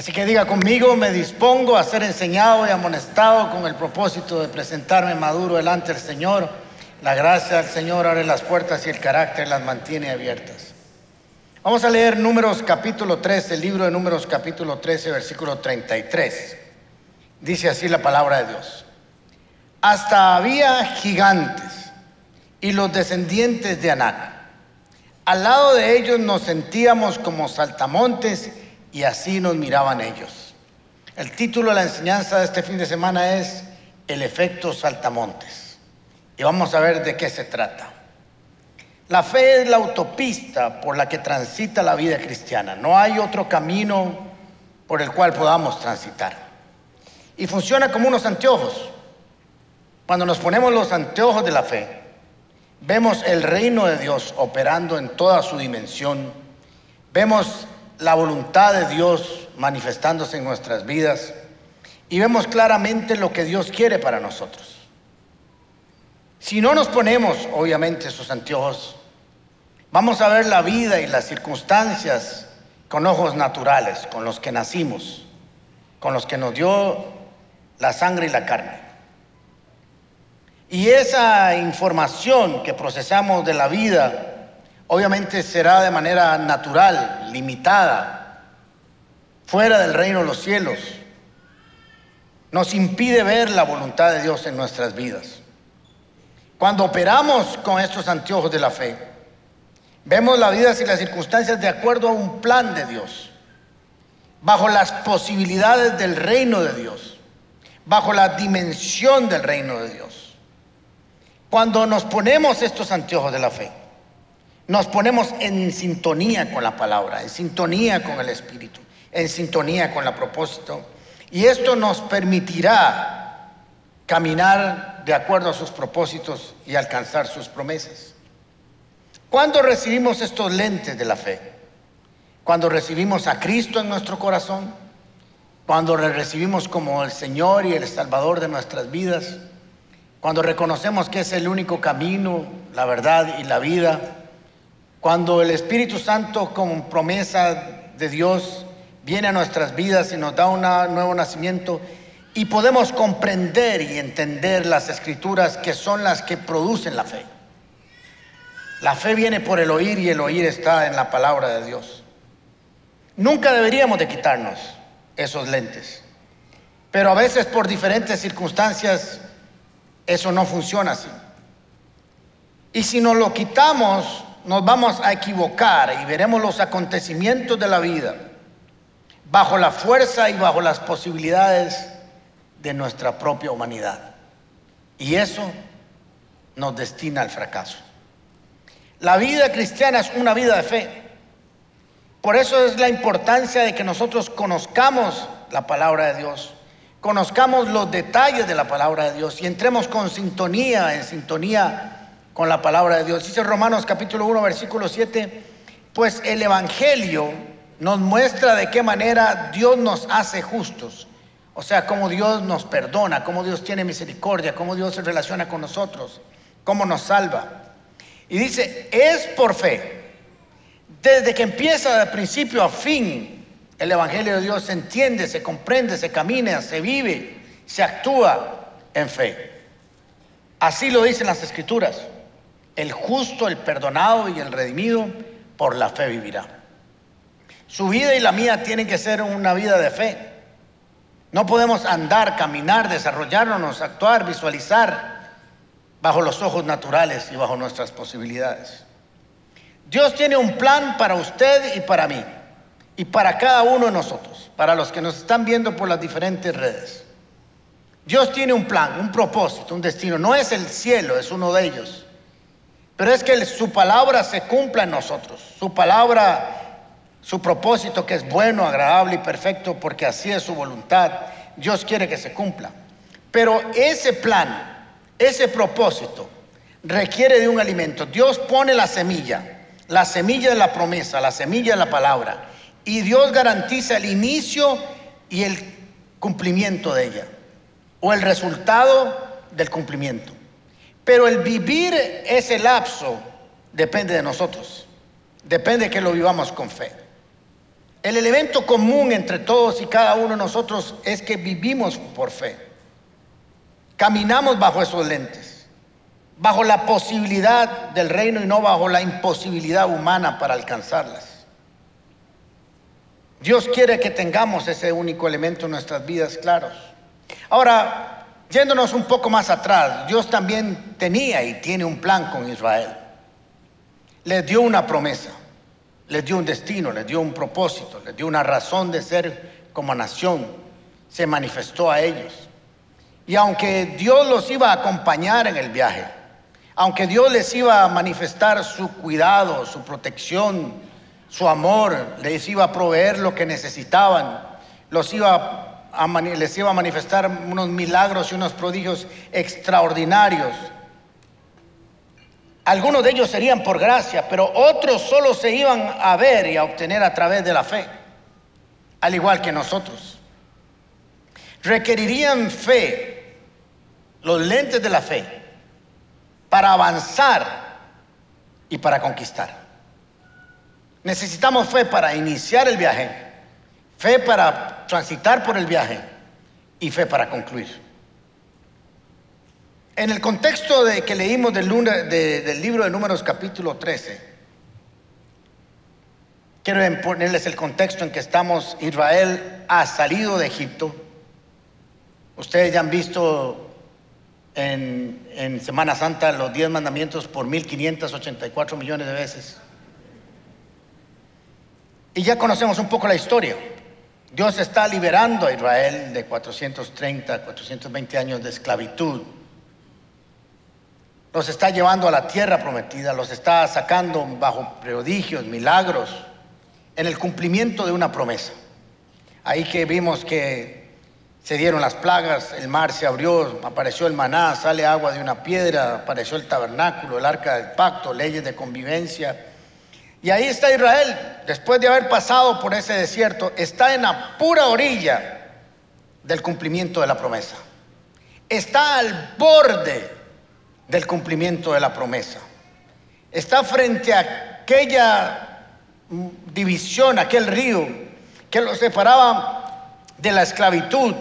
Así que diga conmigo, me dispongo a ser enseñado y amonestado con el propósito de presentarme maduro delante del Señor. La gracia del Señor abre las puertas y el carácter las mantiene abiertas. Vamos a leer Números capítulo 13, el libro de Números capítulo 13, versículo 33. Dice así la palabra de Dios. Hasta había gigantes y los descendientes de Anac. Al lado de ellos nos sentíamos como saltamontes y así nos miraban ellos. El título de la enseñanza de este fin de semana es El efecto saltamontes. Y vamos a ver de qué se trata. La fe es la autopista por la que transita la vida cristiana. No hay otro camino por el cual podamos transitar. Y funciona como unos anteojos. Cuando nos ponemos los anteojos de la fe, vemos el reino de Dios operando en toda su dimensión. Vemos la voluntad de Dios manifestándose en nuestras vidas y vemos claramente lo que Dios quiere para nosotros. Si no nos ponemos, obviamente, esos anteojos, vamos a ver la vida y las circunstancias con ojos naturales, con los que nacimos, con los que nos dio la sangre y la carne. Y esa información que procesamos de la vida obviamente será de manera natural, limitada, fuera del reino de los cielos. Nos impide ver la voluntad de Dios en nuestras vidas. Cuando operamos con estos anteojos de la fe, vemos la vida y las circunstancias de acuerdo a un plan de Dios, bajo las posibilidades del reino de Dios, bajo la dimensión del reino de Dios. Cuando nos ponemos estos anteojos de la fe, nos ponemos en sintonía con la palabra, en sintonía con el Espíritu, en sintonía con el propósito. Y esto nos permitirá caminar de acuerdo a sus propósitos y alcanzar sus promesas. ¿Cuándo recibimos estos lentes de la fe? Cuando recibimos a Cristo en nuestro corazón, cuando le recibimos como el Señor y el Salvador de nuestras vidas, cuando reconocemos que es el único camino, la verdad y la vida, cuando el Espíritu Santo con promesa de Dios viene a nuestras vidas y nos da un nuevo nacimiento y podemos comprender y entender las escrituras que son las que producen la fe. La fe viene por el oír y el oír está en la palabra de Dios. Nunca deberíamos de quitarnos esos lentes, pero a veces por diferentes circunstancias eso no funciona así. Y si nos lo quitamos, nos vamos a equivocar y veremos los acontecimientos de la vida bajo la fuerza y bajo las posibilidades de nuestra propia humanidad. Y eso nos destina al fracaso. La vida cristiana es una vida de fe. Por eso es la importancia de que nosotros conozcamos la palabra de Dios, conozcamos los detalles de la palabra de Dios y entremos con sintonía, en sintonía con la palabra de Dios. Dice Romanos capítulo 1, versículo 7, pues el Evangelio nos muestra de qué manera Dios nos hace justos. O sea, cómo Dios nos perdona, cómo Dios tiene misericordia, cómo Dios se relaciona con nosotros, cómo nos salva. Y dice, es por fe. Desde que empieza de principio a fin, el Evangelio de Dios se entiende, se comprende, se camina, se vive, se actúa en fe. Así lo dicen las escrituras. El justo, el perdonado y el redimido por la fe vivirá. Su vida y la mía tienen que ser una vida de fe. No podemos andar, caminar, desarrollarnos, actuar, visualizar bajo los ojos naturales y bajo nuestras posibilidades. Dios tiene un plan para usted y para mí y para cada uno de nosotros, para los que nos están viendo por las diferentes redes. Dios tiene un plan, un propósito, un destino. No es el cielo, es uno de ellos. Pero es que su palabra se cumpla en nosotros. Su palabra, su propósito que es bueno, agradable y perfecto, porque así es su voluntad. Dios quiere que se cumpla. Pero ese plan, ese propósito, requiere de un alimento. Dios pone la semilla, la semilla de la promesa, la semilla de la palabra. Y Dios garantiza el inicio y el cumplimiento de ella. O el resultado del cumplimiento. Pero el vivir ese lapso depende de nosotros. Depende de que lo vivamos con fe. El elemento común entre todos y cada uno de nosotros es que vivimos por fe. Caminamos bajo esos lentes, bajo la posibilidad del reino y no bajo la imposibilidad humana para alcanzarlas. Dios quiere que tengamos ese único elemento en nuestras vidas claros. Ahora, yéndonos un poco más atrás, Dios también tenía y tiene un plan con Israel. Les dio una promesa les dio un destino, les dio un propósito, les dio una razón de ser como nación. Se manifestó a ellos. Y aunque Dios los iba a acompañar en el viaje, aunque Dios les iba a manifestar su cuidado, su protección, su amor, les iba a proveer lo que necesitaban, los iba a, les iba a manifestar unos milagros y unos prodigios extraordinarios, algunos de ellos serían por gracia, pero otros solo se iban a ver y a obtener a través de la fe, al igual que nosotros. Requerirían fe, los lentes de la fe, para avanzar y para conquistar. Necesitamos fe para iniciar el viaje, fe para transitar por el viaje y fe para concluir. En el contexto de que leímos del, libro de Números capítulo 13, quiero ponerles el contexto en que estamos. Israel ha salido de Egipto. Ustedes ya han visto en, en Semana Santa los 10 mandamientos por 1584 millones de veces. Y ya conocemos un poco la historia. Dios está liberando a Israel de 430, 420 años de esclavitud los está llevando a la tierra prometida, los está sacando bajo prodigios, milagros, en el cumplimiento de una promesa. Ahí que vimos que se dieron las plagas, el mar se abrió, apareció el maná, sale agua de una piedra, apareció el tabernáculo, el arca del pacto, leyes de convivencia. Y ahí está Israel, después de haber pasado por ese desierto, está en la pura orilla del cumplimiento de la promesa. Está al borde del cumplimiento de la promesa. Está frente a aquella división, aquel río que lo separaba de la esclavitud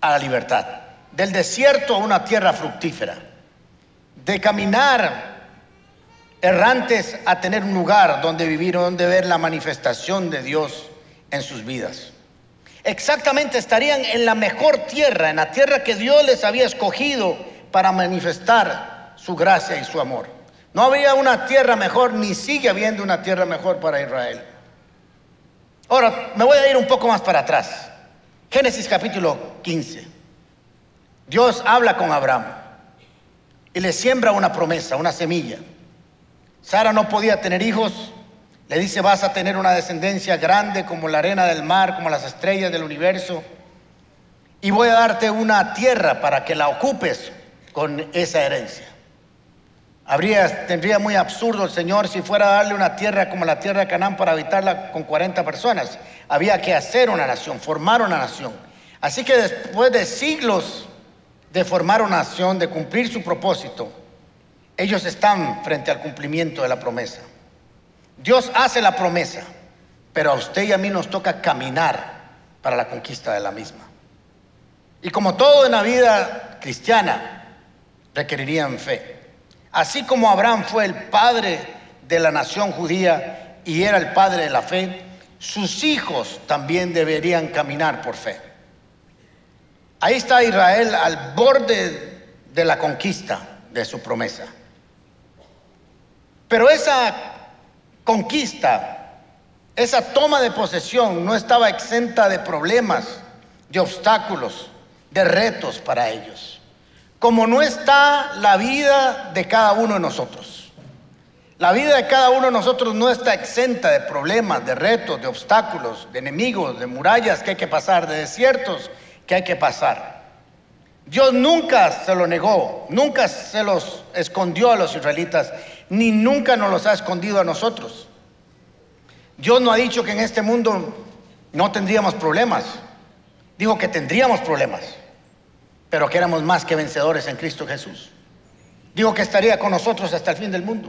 a la libertad, del desierto a una tierra fructífera, de caminar errantes a tener un lugar donde vivir, donde ver la manifestación de Dios en sus vidas. Exactamente estarían en la mejor tierra, en la tierra que Dios les había escogido para manifestar su gracia y su amor. No había una tierra mejor, ni sigue habiendo una tierra mejor para Israel. Ahora, me voy a ir un poco más para atrás. Génesis capítulo 15. Dios habla con Abraham y le siembra una promesa, una semilla. Sara no podía tener hijos. Le dice, vas a tener una descendencia grande como la arena del mar, como las estrellas del universo. Y voy a darte una tierra para que la ocupes con esa herencia. Habría, tendría muy absurdo el Señor si fuera a darle una tierra como la tierra de Canaán para habitarla con 40 personas. Había que hacer una nación, formar una nación. Así que después de siglos de formar una nación, de cumplir su propósito, ellos están frente al cumplimiento de la promesa. Dios hace la promesa, pero a usted y a mí nos toca caminar para la conquista de la misma. Y como todo en la vida cristiana, requerirían fe. Así como Abraham fue el padre de la nación judía y era el padre de la fe, sus hijos también deberían caminar por fe. Ahí está Israel al borde de la conquista de su promesa. Pero esa conquista, esa toma de posesión no estaba exenta de problemas, de obstáculos, de retos para ellos como no está la vida de cada uno de nosotros. La vida de cada uno de nosotros no está exenta de problemas, de retos, de obstáculos, de enemigos, de murallas que hay que pasar, de desiertos que hay que pasar. Dios nunca se lo negó, nunca se los escondió a los israelitas, ni nunca nos los ha escondido a nosotros. Dios no ha dicho que en este mundo no tendríamos problemas, dijo que tendríamos problemas pero que éramos más que vencedores en Cristo Jesús. Dijo que estaría con nosotros hasta el fin del mundo.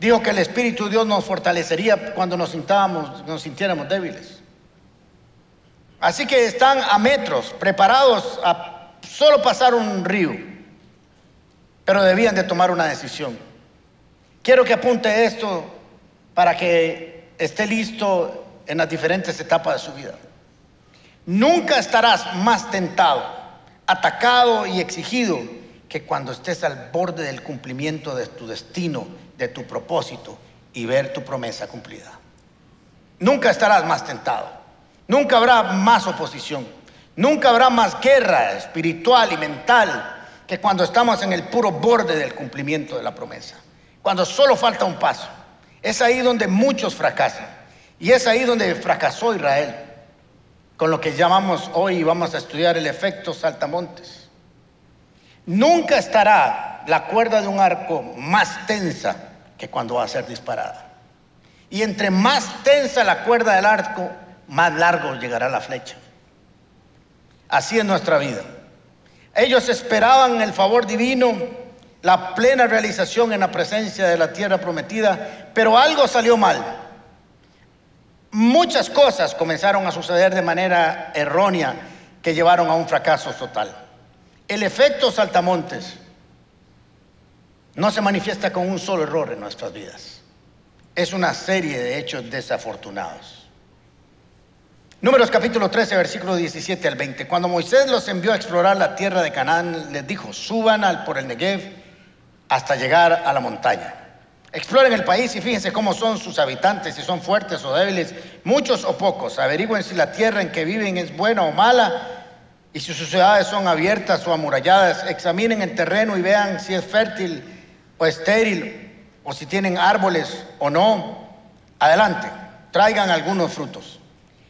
Dijo que el Espíritu de Dios nos fortalecería cuando nos, sintábamos, nos sintiéramos débiles. Así que están a metros, preparados a solo pasar un río, pero debían de tomar una decisión. Quiero que apunte esto para que esté listo en las diferentes etapas de su vida. Nunca estarás más tentado, atacado y exigido que cuando estés al borde del cumplimiento de tu destino, de tu propósito y ver tu promesa cumplida. Nunca estarás más tentado, nunca habrá más oposición, nunca habrá más guerra espiritual y mental que cuando estamos en el puro borde del cumplimiento de la promesa, cuando solo falta un paso. Es ahí donde muchos fracasan y es ahí donde fracasó Israel, con lo que llamamos hoy, vamos a estudiar el efecto saltamontes. Nunca estará la cuerda de un arco más tensa que cuando va a ser disparada. Y entre más tensa la cuerda del arco, más largo llegará la flecha. Así es nuestra vida. Ellos esperaban el favor divino, la plena realización en la presencia de la tierra prometida, pero algo salió mal. Muchas cosas comenzaron a suceder de manera errónea que llevaron a un fracaso total. El efecto saltamontes no se manifiesta con un solo error en nuestras vidas. Es una serie de hechos desafortunados. Números capítulo 13, versículo 17 al 20. Cuando Moisés los envió a explorar la tierra de Canaán, les dijo, suban por el Negev hasta llegar a la montaña. Exploren el país y fíjense cómo son sus habitantes, si son fuertes o débiles, muchos o pocos. Averigüen si la tierra en que viven es buena o mala y si sus ciudades son abiertas o amuralladas. Examinen el terreno y vean si es fértil o estéril, o si tienen árboles o no, adelante, traigan algunos frutos.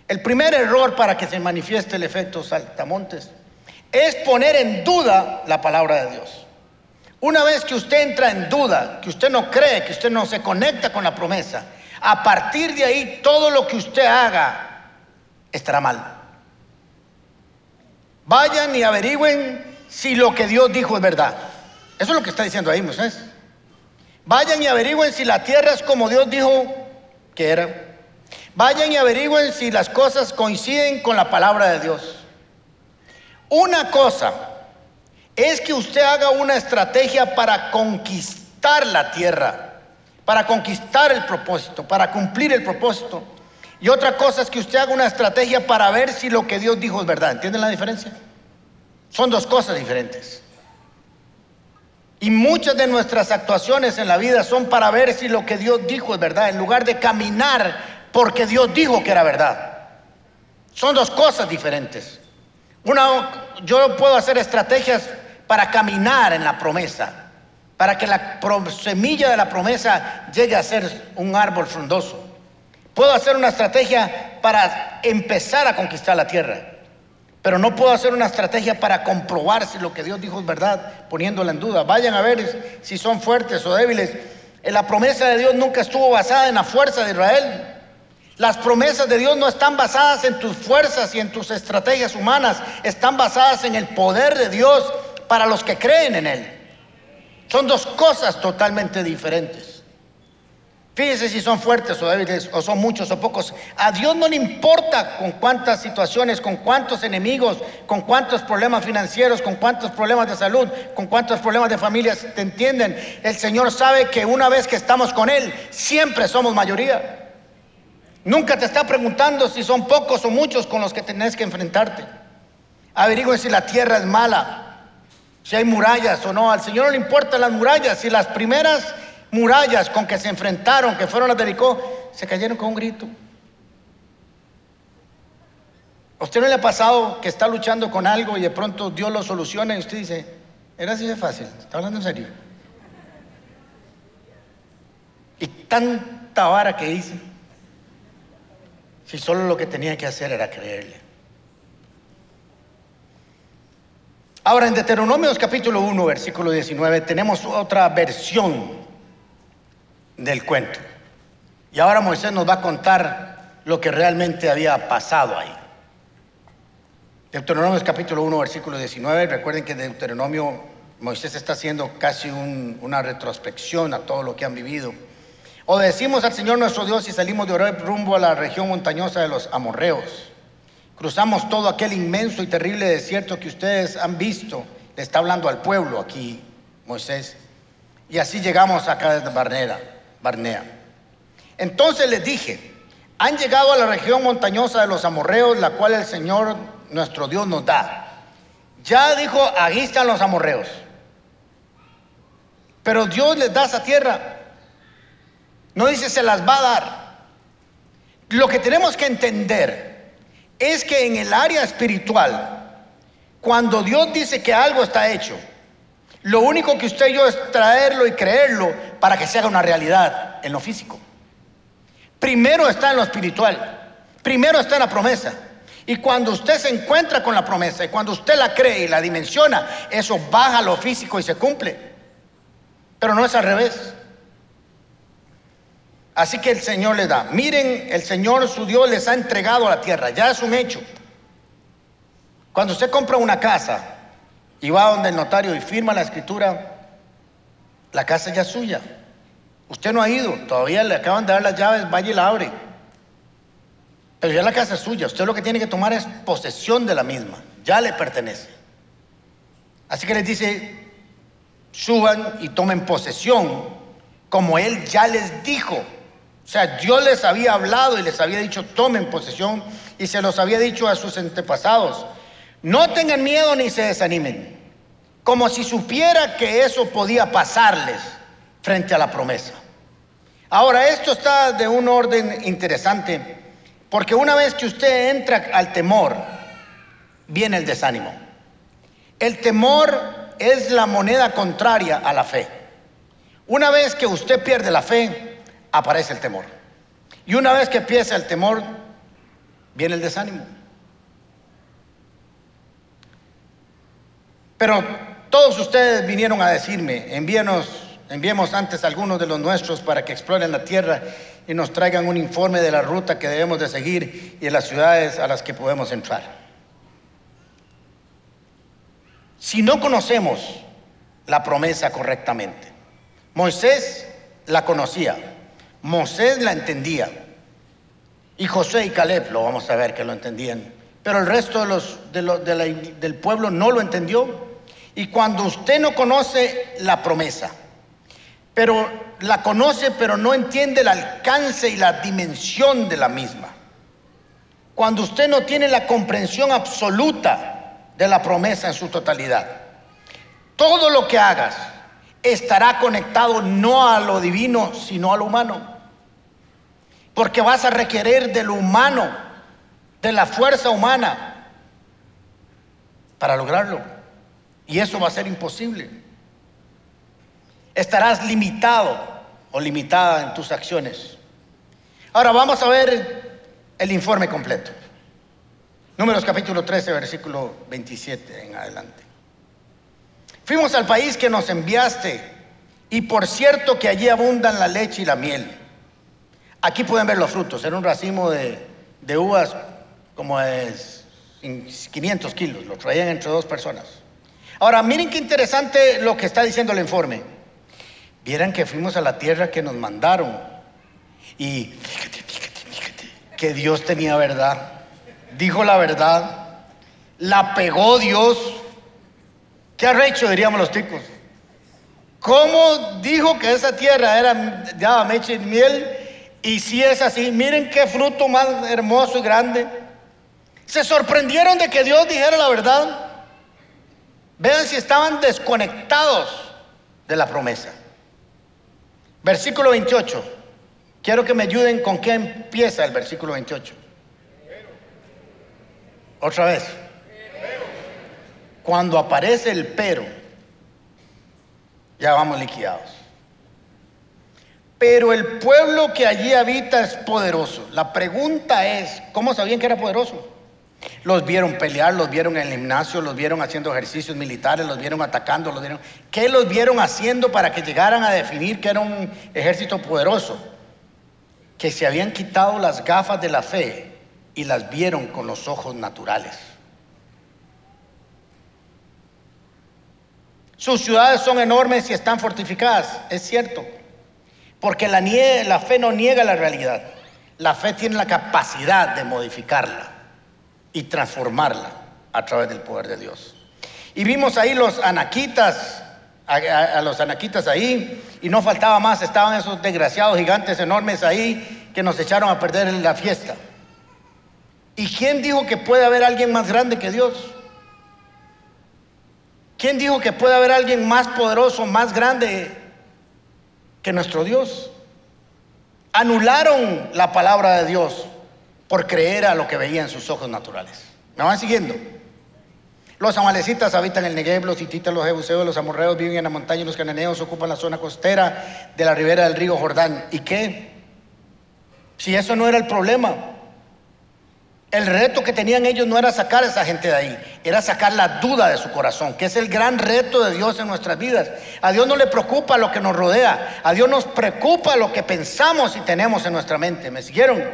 El primer error para que se manifieste el efecto saltamontes es poner en duda la palabra de Dios. Una vez que usted entra en duda, que usted no cree, que usted no se conecta con la promesa, a partir de ahí todo lo que usted haga estará mal. Vayan y averigüen si lo que Dios dijo es verdad. Eso es lo que está diciendo ahí Moisés. Vayan y averigüen si la tierra es como Dios dijo que era. Vayan y averigüen si las cosas coinciden con la palabra de Dios. Una cosa es que usted haga una estrategia para conquistar la tierra, para conquistar el propósito, para cumplir el propósito. Y otra cosa es que usted haga una estrategia para ver si lo que Dios dijo es verdad. ¿Entienden la diferencia? Son dos cosas diferentes. Y muchas de nuestras actuaciones en la vida son para ver si lo que Dios dijo es verdad, en lugar de caminar porque Dios dijo que era verdad. Son dos cosas diferentes. Una, yo puedo hacer estrategias para caminar en la promesa, para que la semilla de la promesa llegue a ser un árbol frondoso. Puedo hacer una estrategia para empezar a conquistar la tierra. Pero no puedo hacer una estrategia para comprobar si lo que Dios dijo es verdad, poniéndola en duda. Vayan a ver si son fuertes o débiles. La promesa de Dios nunca estuvo basada en la fuerza de Israel. Las promesas de Dios no están basadas en tus fuerzas y en tus estrategias humanas, están basadas en el poder de Dios para los que creen en Él. Son dos cosas totalmente diferentes. Fíjense si son fuertes o débiles, o son muchos o pocos. A Dios no le importa con cuántas situaciones, con cuántos enemigos, con cuántos problemas financieros, con cuántos problemas de salud, con cuántos problemas de familias. ¿Te entienden? El Señor sabe que una vez que estamos con Él, siempre somos mayoría. Nunca te está preguntando si son pocos o muchos con los que tenés que enfrentarte. Averigüe si la tierra es mala, si hay murallas o no. Al Señor no le importan las murallas. Si las primeras murallas con que se enfrentaron, que fueron las de Jericó, se cayeron con un grito. ¿A usted no le ha pasado que está luchando con algo y de pronto Dios lo soluciona y usted dice, era así de fácil, está hablando en serio? Y tanta vara que hice, si solo lo que tenía que hacer era creerle. Ahora en Deuteronomios capítulo 1, versículo 19, tenemos otra versión del cuento. Y ahora Moisés nos va a contar lo que realmente había pasado ahí. Deuteronomio capítulo 1, versículo 19. Recuerden que Deuteronomio Moisés está haciendo casi una retrospección a todo lo que han vivido. Obedecimos al Señor nuestro Dios y salimos de Oreb rumbo a la región montañosa de los amorreos. Cruzamos todo aquel inmenso y terrible desierto que ustedes han visto. Le está hablando al pueblo aquí, Moisés. Y así llegamos a de Barnea, Barnea. Entonces les dije, han llegado a la región montañosa de los amorreos, la cual el Señor nuestro Dios nos da. Ya dijo, aquí están los amorreos. Pero Dios les da esa tierra no dice se las va a dar. Lo que tenemos que entender es que en el área espiritual, cuando Dios dice que algo está hecho, lo único que usted y yo es traerlo y creerlo para que se haga una realidad en lo físico. Primero está en lo espiritual, primero está en la promesa. Y cuando usted se encuentra con la promesa y cuando usted la cree y la dimensiona, eso baja lo físico y se cumple. Pero no es al revés. Así que el Señor le da. Miren, el Señor su Dios les ha entregado la tierra. Ya es un hecho. Cuando usted compra una casa y va donde el notario y firma la escritura, la casa ya es suya. Usted no ha ido, todavía le acaban de dar las llaves, vaya y la abre. Pero ya la casa es suya. Usted lo que tiene que tomar es posesión de la misma. Ya le pertenece. Así que les dice, suban y tomen posesión como Él ya les dijo. O sea, Dios les había hablado y les había dicho, tomen posesión y se los había dicho a sus antepasados. No tengan miedo ni se desanimen, como si supiera que eso podía pasarles frente a la promesa. Ahora, esto está de un orden interesante, porque una vez que usted entra al temor, viene el desánimo. El temor es la moneda contraria a la fe. Una vez que usted pierde la fe, aparece el temor. Y una vez que empieza el temor, viene el desánimo. Pero todos ustedes vinieron a decirme, envíenos, enviemos antes algunos de los nuestros para que exploren la tierra y nos traigan un informe de la ruta que debemos de seguir y de las ciudades a las que podemos entrar. Si no conocemos la promesa correctamente, Moisés la conocía, Moisés la entendía. Y José y Caleb lo vamos a ver que lo entendían. Pero el resto de los, del pueblo no lo entendió. Y cuando usted no conoce la promesa, pero la conoce pero no entiende el alcance y la dimensión de la misma. Cuando usted no tiene la comprensión absoluta de la promesa en su totalidad. Todo lo que hagas estará conectado no a lo divino, sino a lo humano. Porque vas a requerir de lo humano, de la fuerza humana, para lograrlo. Y eso va a ser imposible. Estarás limitado o limitada en tus acciones. Ahora vamos a ver el informe completo. Números capítulo 13, versículo 27 en adelante. Fuimos al país que nos enviaste y por cierto que allí abundan la leche y la miel Aquí pueden ver los frutos. Era un racimo de, uvas como de 500 kilos. Lo traían entre dos personas. Ahora, miren qué interesante lo que está diciendo el informe. Vieran que fuimos a la tierra que nos mandaron. Y fíjate, fíjate, fíjate, que Dios tenía verdad. Dijo la verdad. La pegó Dios. ¿Qué ha hecho, diríamos los ticos? ¿Cómo dijo que esa tierra era ya meche y miel? Y si es así, miren qué fruto más hermoso y grande. Se sorprendieron de que Dios dijera la verdad. Vean si estaban desconectados de la promesa. Versículo 28. Quiero que me ayuden con qué empieza el versículo 28. Otra vez. Cuando aparece el pero, ya vamos liquidados. Pero el pueblo que allí habita es poderoso. La pregunta es, ¿cómo sabían que era poderoso? Los vieron pelear, los vieron en el gimnasio, los vieron haciendo ejercicios militares, los vieron atacando, los vieron... ¿Qué los vieron haciendo para que llegaran a definir que era un ejército poderoso? Que se habían quitado las gafas de la fe y las vieron con los ojos naturales. Sus ciudades son enormes y están fortificadas, es cierto. Porque la, fe no niega la realidad. La fe tiene la capacidad de modificarla y transformarla a través del poder de Dios. Y vimos ahí los anaquitas, a, a- los anaquitas ahí, y no faltaba más, estaban esos desgraciados gigantes enormes ahí que nos echaron a perder la fiesta. ¿Y quién dijo que puede haber alguien más grande que Dios? ¿Quién dijo que puede haber alguien más poderoso, más grande que nuestro Dios? Anularon la palabra de Dios por creer a lo que veían sus ojos naturales. ¿Me van siguiendo? Los amalecitas habitan el Negev, los hititas, los jebuseos, los amorreos viven en la montaña, los cananeos ocupan la zona costera de la ribera del río Jordán. ¿Y qué? Si eso no era el problema. El reto que tenían ellos no era sacar a esa gente de ahí, era sacar la duda de su corazón, que es el gran reto de Dios en nuestras vidas. A Dios no le preocupa lo que nos rodea, a Dios nos preocupa lo que pensamos y tenemos en nuestra mente. ¿Me siguieron?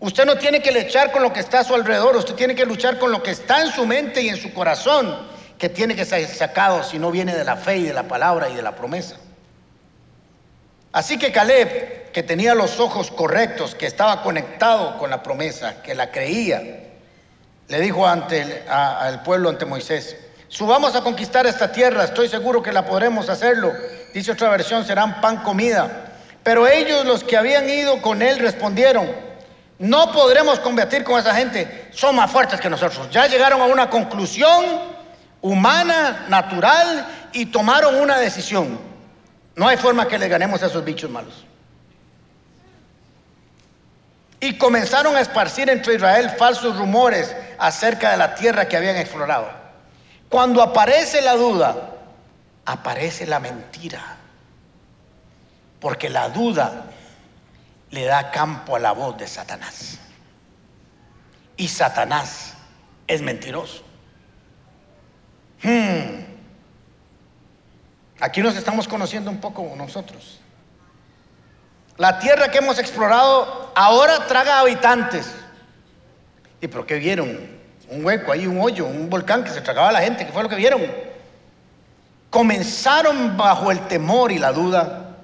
Usted no tiene que luchar con lo que está a su alrededor, usted tiene que luchar con lo que está en su mente y en su corazón, que tiene que ser sacado si no viene de la fe y de la palabra y de la promesa. Así que Caleb, que tenía los ojos correctos, que estaba conectado con la promesa, que la creía, le dijo ante el, al pueblo, ante Moisés, subamos a conquistar esta tierra, estoy seguro que la podremos hacerlo. Dice otra versión, serán pan comida. Pero ellos, los que habían ido con él, respondieron, no podremos combatir con esa gente, son más fuertes que nosotros. Ya llegaron a una conclusión humana, natural, y tomaron una decisión. No hay forma que le ganemos a esos bichos malos. Y comenzaron a esparcir entre Israel falsos rumores acerca de la tierra que habían explorado. Cuando aparece la duda, aparece la mentira. Porque la duda le da campo a la voz de Satanás. Y Satanás es mentiroso. Hmm. Aquí nos estamos conociendo un poco nosotros. La tierra que hemos explorado ahora traga habitantes. ¿Y por qué vieron? Un hueco ahí, un hoyo, un volcán que se tragaba a la gente. ¿Qué fue lo que vieron? Comenzaron bajo el temor y la duda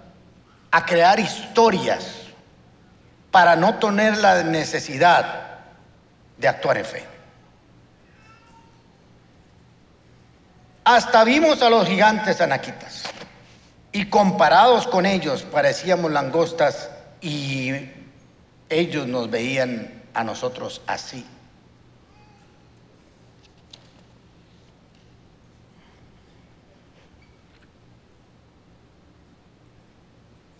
a crear historias para no tener la necesidad de actuar en fe. Hasta vimos a los gigantes anaquitas y comparados con ellos parecíamos langostas y ellos nos veían a nosotros así.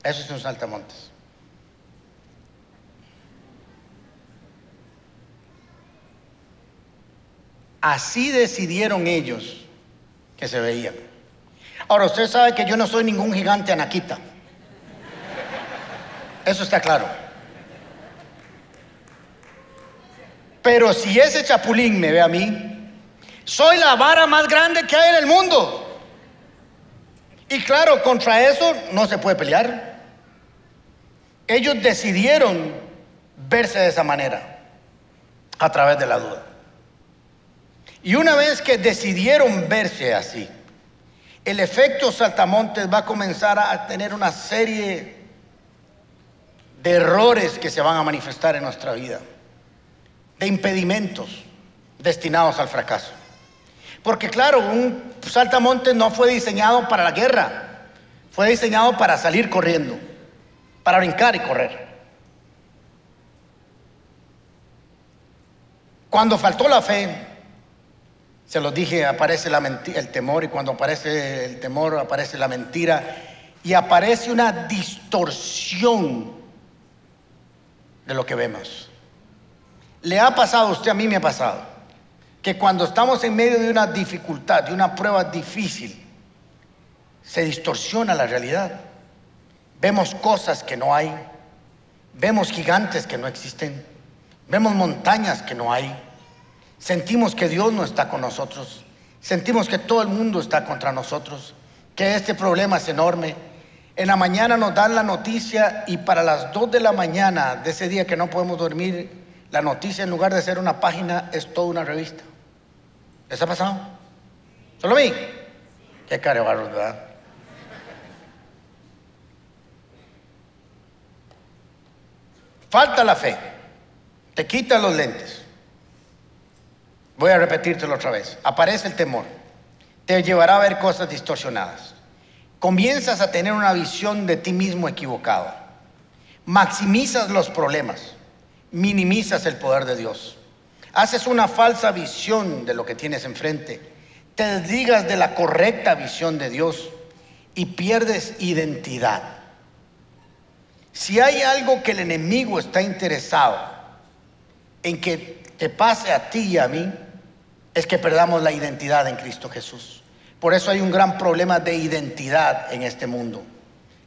Eso es un saltamontes. Así decidieron ellos que se veían. Ahora, usted sabe que yo no soy ningún gigante anaquita. Eso está claro. Pero si ese chapulín me ve a mí, soy la vara más grande que hay en el mundo. Y claro, contra eso no se puede pelear. Ellos decidieron verse de esa manera, a través de la duda. Y una vez que decidieron verse así, el efecto saltamontes va a comenzar a tener una serie de errores que se van a manifestar en nuestra vida, de impedimentos destinados al fracaso. Porque claro, un saltamontes no fue diseñado para la guerra, fue diseñado para salir corriendo, para brincar y correr. Cuando faltó la fe, se los dije, aparece la el temor y cuando aparece el temor aparece la mentira y aparece una distorsión de lo que vemos. ¿Le ha pasado a usted? A mí me ha pasado. Que cuando estamos en medio de una dificultad, de una prueba difícil, se distorsiona la realidad. Vemos cosas que no hay. Vemos gigantes que no existen. Vemos montañas que no hay. Sentimos que Dios no está con nosotros. Sentimos que todo el mundo está contra nosotros. Que este problema es enorme. En la mañana nos dan la noticia y para las 2 de la mañana de ese día que no podemos dormir, la noticia en lugar de ser una página es toda una revista. ¿Les ha pasado? ¿Solo a mí? Qué cara de barros, ¿verdad? falta la fe, te quita los lentes. Voy a repetírtelo otra vez. Aparece el temor, te llevará a ver cosas distorsionadas. Comienzas a tener una visión de ti mismo equivocada. Maximizas los problemas, minimizas el poder de Dios. Haces una falsa visión de lo que tienes enfrente. Te desdigas de la correcta visión de Dios y pierdes identidad. Si hay algo que el enemigo está interesado en que te pase a ti y a mí, es que perdamos la identidad en Cristo Jesús. Por eso hay un gran problema de identidad en este mundo.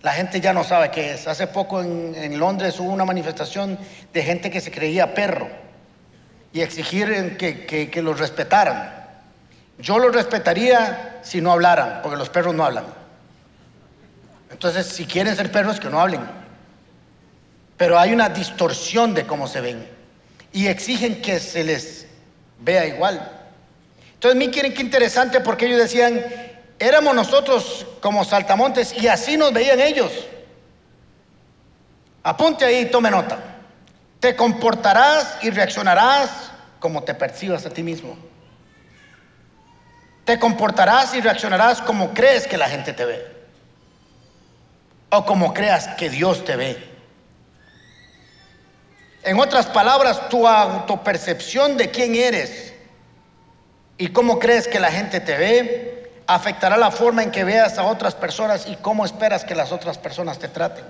La gente ya no sabe qué es. Hace poco en, Londres hubo una manifestación de gente que se creía perro y exigir que, que, que los respetaran. Yo los respetaría si no hablaran, porque los perros no hablan. Entonces, si quieren ser perros, que no hablen. Pero hay una distorsión de cómo se ven. Y exigen que se les vea igual. Entonces, mí quieren que interesante porque ellos decían, éramos nosotros como saltamontes y así nos veían ellos. Apunte ahí y tome nota. Te comportarás y reaccionarás como te percibas a ti mismo. Te comportarás y reaccionarás como crees que la gente te ve. O como creas que Dios te ve. En otras palabras, tu autopercepción de quién eres y cómo crees que la gente te ve afectará la forma en que veas a otras personas y cómo esperas que las otras personas te traten.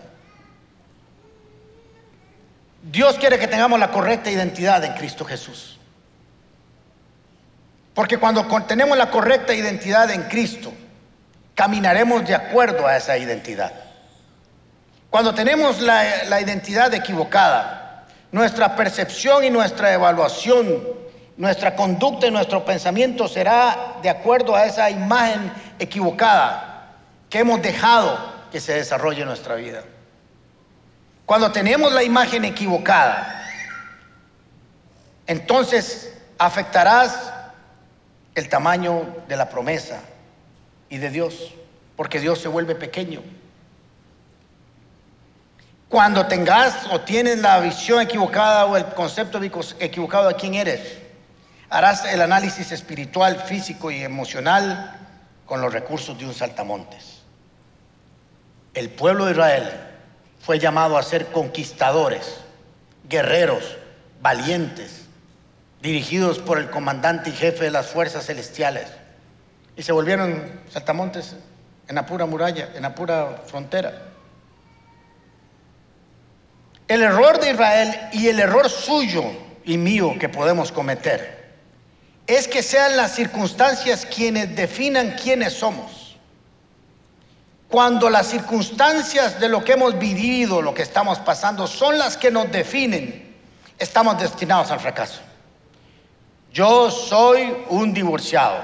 Dios quiere que tengamos la correcta identidad en Cristo Jesús. Porque cuando tenemos la correcta identidad en Cristo, caminaremos de acuerdo a esa identidad. Cuando tenemos la, la identidad equivocada, nuestra percepción y nuestra evaluación nuestra conducta y nuestro pensamiento será de acuerdo a esa imagen equivocada que hemos dejado que se desarrolle en nuestra vida. Cuando tenemos la imagen equivocada, entonces afectarás el tamaño de la promesa y de Dios, porque Dios se vuelve pequeño. Cuando tengas o tienes la visión equivocada o el concepto equivocado de quién eres, Harás el análisis espiritual, físico y emocional con los recursos de un saltamontes. El pueblo de Israel fue llamado a ser conquistadores, guerreros, valientes, dirigidos por el comandante y jefe de las fuerzas celestiales. Y se volvieron saltamontes en la pura muralla, en la pura frontera. El error de Israel y el error suyo y mío que podemos cometer es que sean las circunstancias quienes definan quiénes somos. Cuando las circunstancias de lo que hemos vivido, lo que estamos pasando, son las que nos definen, estamos destinados al fracaso. Yo soy un divorciado.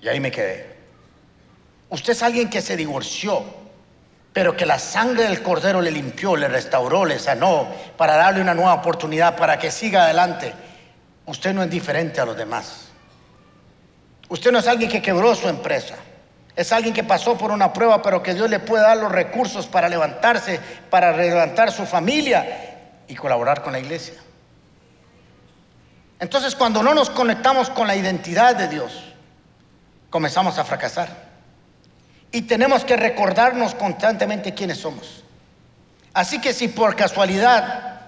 Y ahí me quedé. Usted es alguien que se divorció, pero que la sangre del cordero le limpió, le restauró, le sanó, para darle una nueva oportunidad, para que siga adelante. Usted no es diferente a los demás. Usted no es alguien que quebró su empresa. Es alguien que pasó por una prueba, pero que Dios le puede dar los recursos para levantarse, para levantar su familia y colaborar con la iglesia. Entonces, cuando no nos conectamos con la identidad de Dios, comenzamos a fracasar. Y tenemos que recordarnos constantemente quiénes somos. Así que si por casualidad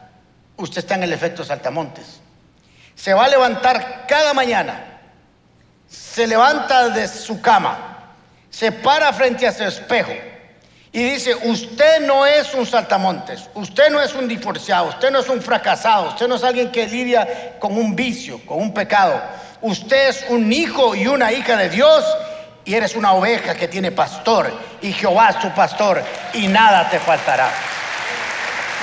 usted está en el efecto saltamontes, se va a levantar cada mañana, se levanta de su cama, se para frente a su espejo y dice, usted no es un saltamontes, usted no es un divorciado, usted no es un fracasado, usted no es alguien que lidia con un vicio, con un pecado, usted es un hijo y una hija de Dios y eres una oveja que tiene pastor y Jehová es tu pastor y nada te faltará.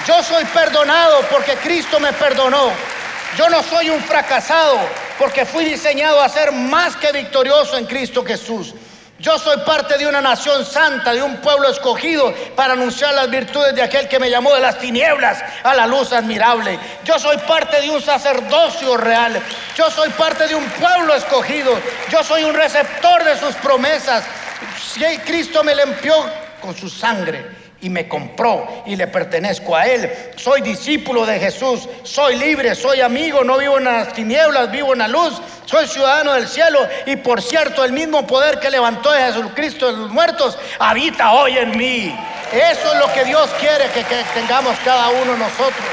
Yo soy perdonado porque Cristo me perdonó. Yo no soy un fracasado porque fui diseñado a ser más que victorioso en Cristo Jesús. Yo soy parte de una nación santa, de un pueblo escogido para anunciar las virtudes de aquel que me llamó de las tinieblas a la luz admirable. Yo soy parte de un sacerdocio real. Yo soy parte de un pueblo escogido. Yo soy un receptor de sus promesas. Cristo me limpió con su sangre y me compró y le pertenezco a Él. Soy discípulo de Jesús, soy libre, soy amigo, no vivo en las tinieblas, vivo en la luz, soy ciudadano del cielo y por cierto el mismo poder que levantó a Jesucristo de los muertos habita hoy en mí. Eso es lo que Dios quiere que, que tengamos cada uno nosotros.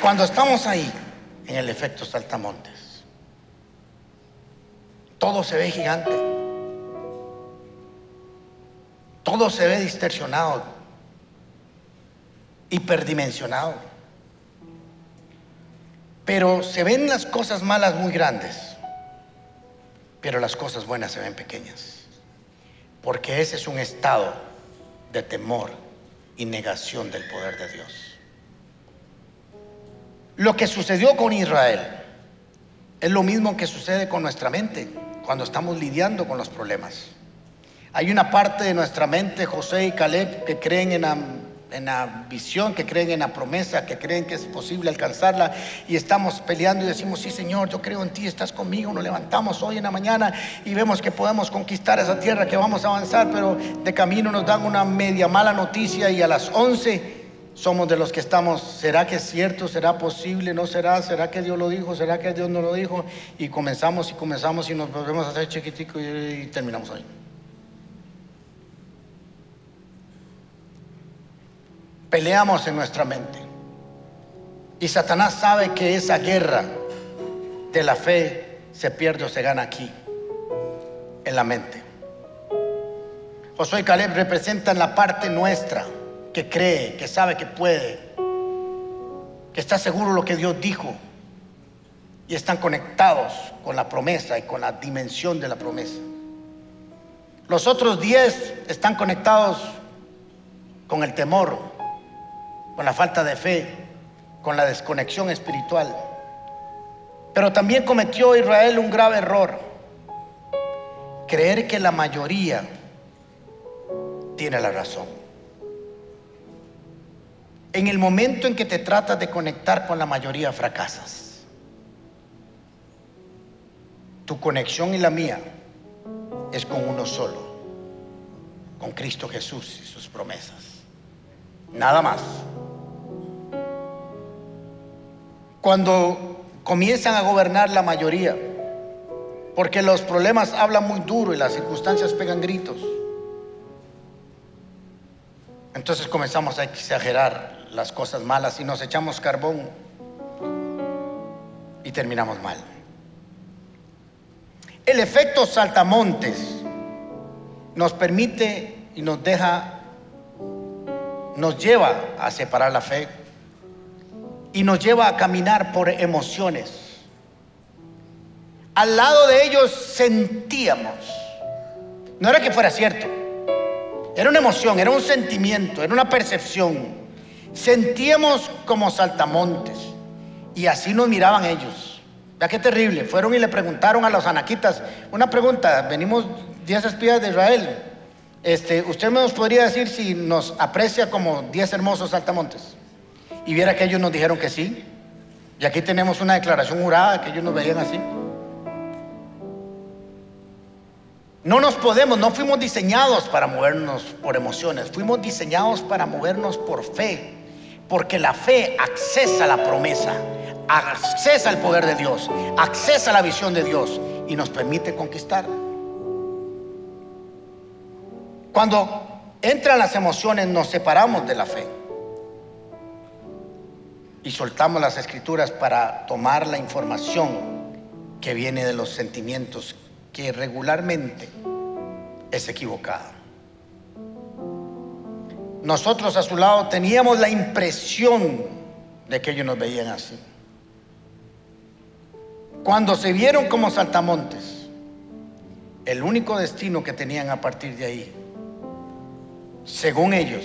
Cuando estamos ahí, en el efecto saltamontes, todo se ve gigante, todo se ve distorsionado, hiperdimensionado, pero se ven las cosas malas muy grandes, pero las cosas buenas se ven pequeñas, porque ese es un estado de temor y negación del poder de Dios. Lo que sucedió con Israel es lo mismo que sucede con nuestra mente cuando estamos lidiando con los problemas. Hay una parte de nuestra mente, José y Caleb, que creen en la, en la visión, que creen en la promesa, que creen que es posible alcanzarla y estamos peleando y decimos, sí Señor, yo creo en ti, estás conmigo, nos levantamos hoy en la mañana y vemos que podemos conquistar esa tierra, que vamos a avanzar, pero de camino nos dan una media mala noticia y a las 11 somos de los que estamos, ¿será que es cierto? ¿Será posible? ¿No será? ¿Será que Dios lo dijo? ¿Será que Dios no lo dijo? Y comenzamos y comenzamos y nos volvemos a hacer chiquitico y, terminamos ahí. Peleamos en nuestra mente. Y Satanás sabe que esa guerra de la fe se pierde o se gana aquí, en la mente. Josué y Caleb representan la parte nuestra que cree, que sabe que puede, que está seguro lo que Dios dijo y están conectados con la promesa y con la dimensión de la promesa. Los otros diez están conectados con el temor, con la falta de fe, con la desconexión espiritual. Pero también cometió Israel un grave error, creer que la mayoría tiene la razón. En el momento en que te tratas de conectar con la mayoría, fracasas. Tu conexión y la mía es con uno solo, con Cristo Jesús y sus promesas. Nada más. Cuando comienzan a gobernar la mayoría, porque los problemas hablan muy duro y las circunstancias pegan gritos, entonces comenzamos a exagerar las cosas malas y nos echamos carbón y terminamos mal. El efecto saltamontes nos permite y nos deja, nos lleva a separar la fe y nos lleva a caminar por emociones. Al lado de ellos sentíamos, no era que fuera cierto, era una emoción, era un sentimiento, era una percepción. Sentíamos como saltamontes y así nos miraban ellos. Ya qué terrible. Fueron y le preguntaron a los anaquitas una pregunta. Venimos 10 espías de Israel. Este, usted nos podría decir si nos aprecia como 10 hermosos saltamontes. Y viera que ellos nos dijeron que sí. Y aquí tenemos una declaración jurada que ellos nos veían así. No nos podemos, no fuimos diseñados para movernos por emociones, fuimos diseñados para movernos por fe. Porque la fe accesa a la promesa, accesa al poder de Dios, accesa a la visión de Dios y nos permite conquistar. Cuando entran las emociones nos separamos de la fe y soltamos las escrituras para tomar la información que viene de los sentimientos que regularmente es equivocada. Nosotros a su lado teníamos la impresión de que ellos nos veían así. Cuando se vieron como saltamontes, el único destino que tenían a partir de ahí, según ellos,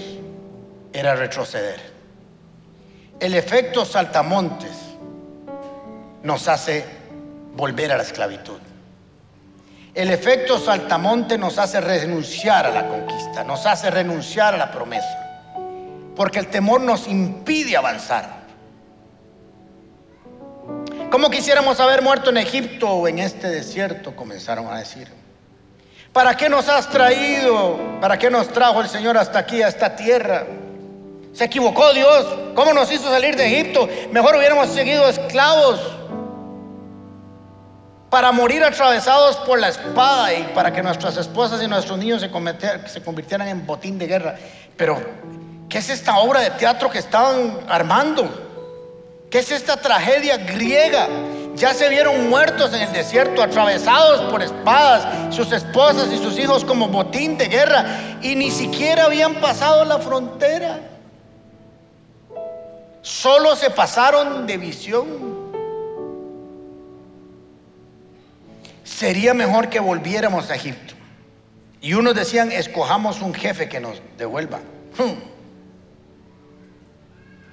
era retroceder. El efecto saltamontes nos hace volver a la esclavitud. El efecto saltamonte nos hace renunciar a la conquista, nos hace renunciar a la promesa, porque el temor nos impide avanzar. Como quisiéramos haber muerto en Egipto o en este desierto, comenzaron a decir. ¿Para qué nos has traído? ¿Para qué nos trajo el Señor hasta aquí, a esta tierra? Se equivocó Dios. ¿Cómo nos hizo salir de Egipto? Mejor hubiéramos seguido esclavos para morir atravesados por la espada y para que nuestras esposas y nuestros niños se, se convirtieran en botín de guerra. Pero, ¿qué es esta obra de teatro que estaban armando? ¿Qué es esta tragedia griega? Ya se vieron muertos en el desierto, atravesados por espadas, sus esposas y sus hijos como botín de guerra, y ni siquiera habían pasado la frontera. Solo se pasaron de visión. Sería mejor que volviéramos a Egipto. Y unos decían, escojamos un jefe que nos devuelva. Hmm.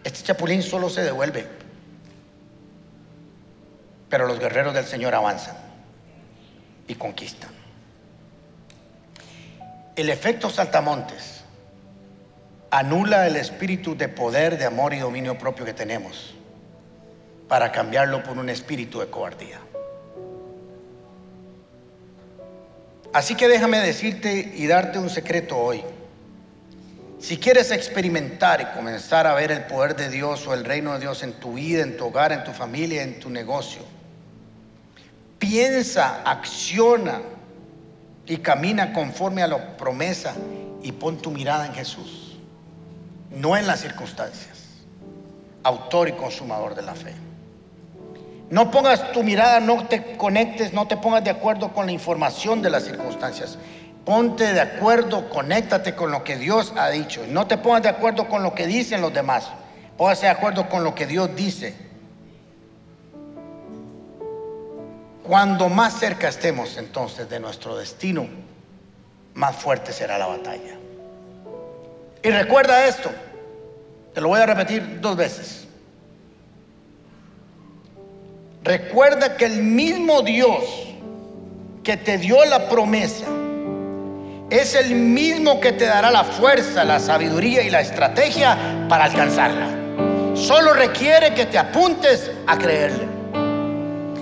Este chapulín solo se devuelve. Pero los guerreros del Señor avanzan y conquistan. El efecto saltamontes anula el espíritu de poder, de amor y dominio propio que tenemos para cambiarlo por un espíritu de cobardía. Así que déjame decirte y darte un secreto hoy. Si quieres experimentar y comenzar a ver el poder de Dios o el reino de Dios en tu vida, en tu hogar, en tu familia, en tu negocio, piensa, acciona y camina conforme a la promesa y pon tu mirada en Jesús, no en las circunstancias, autor y consumador de la fe. No pongas tu mirada, no te conectes, no te pongas de acuerdo con la información de las circunstancias. Ponte de acuerdo, conéctate con lo que Dios ha dicho. No te pongas de acuerdo con lo que dicen los demás. Póngase de acuerdo con lo que Dios dice. Cuando más cerca estemos entonces de nuestro destino, más fuerte será la batalla. Y recuerda esto, te lo voy a repetir dos veces. Recuerda que el mismo Dios que te dio la promesa es el mismo que te dará la fuerza, la sabiduría y la estrategia para alcanzarla. Solo requiere que te apuntes a creerle.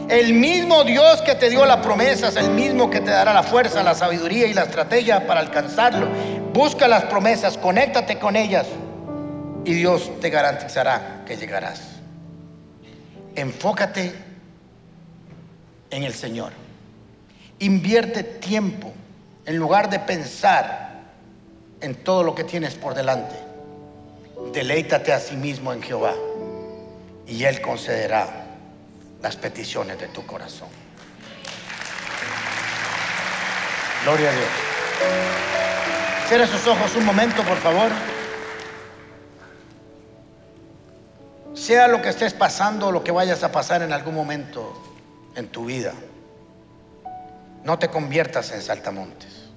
El mismo Dios que te dio la promesa es el mismo que te dará la fuerza, la sabiduría y la estrategia para alcanzarlo. Busca las promesas, conéctate con ellas y Dios te garantizará que llegarás. Enfócate en el Señor. Invierte tiempo en lugar de pensar en todo lo que tienes por delante. Deleítate a sí mismo en Jehová y Él concederá las peticiones de tu corazón. Gloria a Dios. Cierra sus ojos un momento, por favor. Sea lo que estés pasando o lo que vayas a pasar en algún momento, en tu vida. No te conviertas en saltamontes.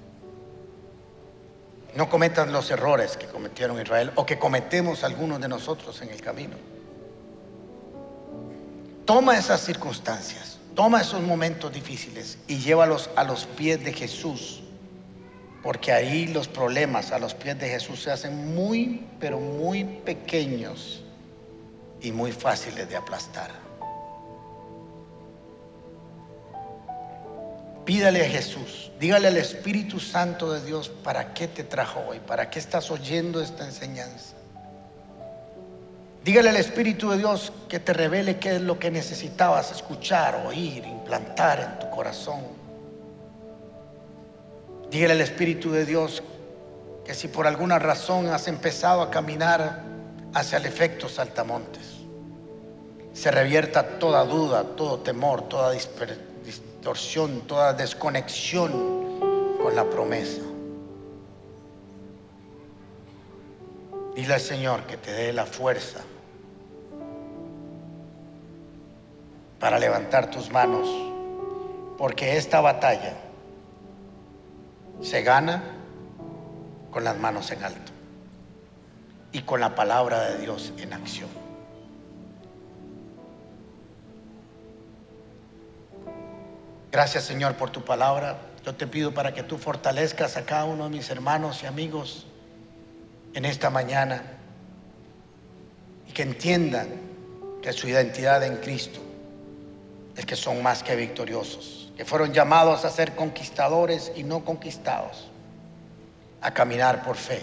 No cometas los errores que cometieron Israel o que cometemos algunos de nosotros en el camino. Toma esas circunstancias, toma esos momentos difíciles y llévalos a los pies de Jesús. Porque ahí los problemas a los pies de Jesús se hacen muy, pero muy pequeños y muy fáciles de aplastar. Pídale a Jesús, dígale al Espíritu Santo de Dios para qué te trajo hoy, para qué estás oyendo esta enseñanza. Dígale al Espíritu de Dios que te revele qué es lo que necesitabas escuchar, oír, implantar en tu corazón. Dígale al Espíritu de Dios que si por alguna razón has empezado a caminar hacia el efecto saltamontes, se revierta toda duda, todo temor, toda dispersión toda desconexión con la promesa. Dile al Señor que te dé la fuerza para levantar tus manos, porque esta batalla se gana con las manos en alto y con la palabra de Dios en acción. Gracias Señor por tu palabra. Yo te pido para que tú fortalezcas a cada uno de mis hermanos y amigos en esta mañana y que entiendan que su identidad en Cristo es que son más que victoriosos, que fueron llamados a ser conquistadores y no conquistados, a caminar por fe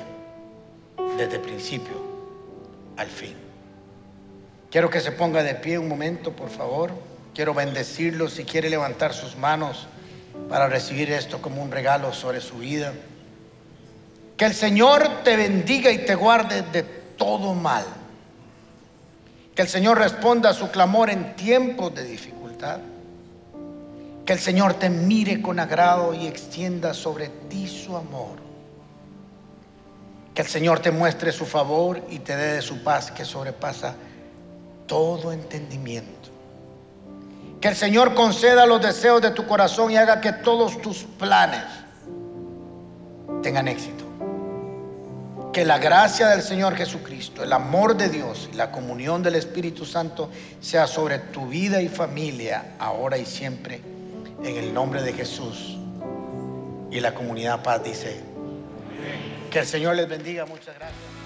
desde el principio al fin. Quiero que se ponga de pie un momento, por favor. Quiero bendecirlo si quiere levantar sus manos para recibir esto como un regalo sobre su vida. Que el Señor te bendiga y te guarde de todo mal. Que el Señor responda a su clamor en tiempos de dificultad. Que el Señor te mire con agrado y extienda sobre ti su amor. Que el Señor te muestre su favor y te dé de su paz que sobrepasa todo entendimiento. Que el Señor conceda los deseos de tu corazón y haga que todos tus planes tengan éxito. Que la gracia del Señor Jesucristo, el amor de Dios y la comunión del Espíritu Santo sea sobre tu vida y familia, ahora y siempre, en el nombre de Jesús. Y la comunidad paz dice, que el Señor les bendiga, muchas gracias.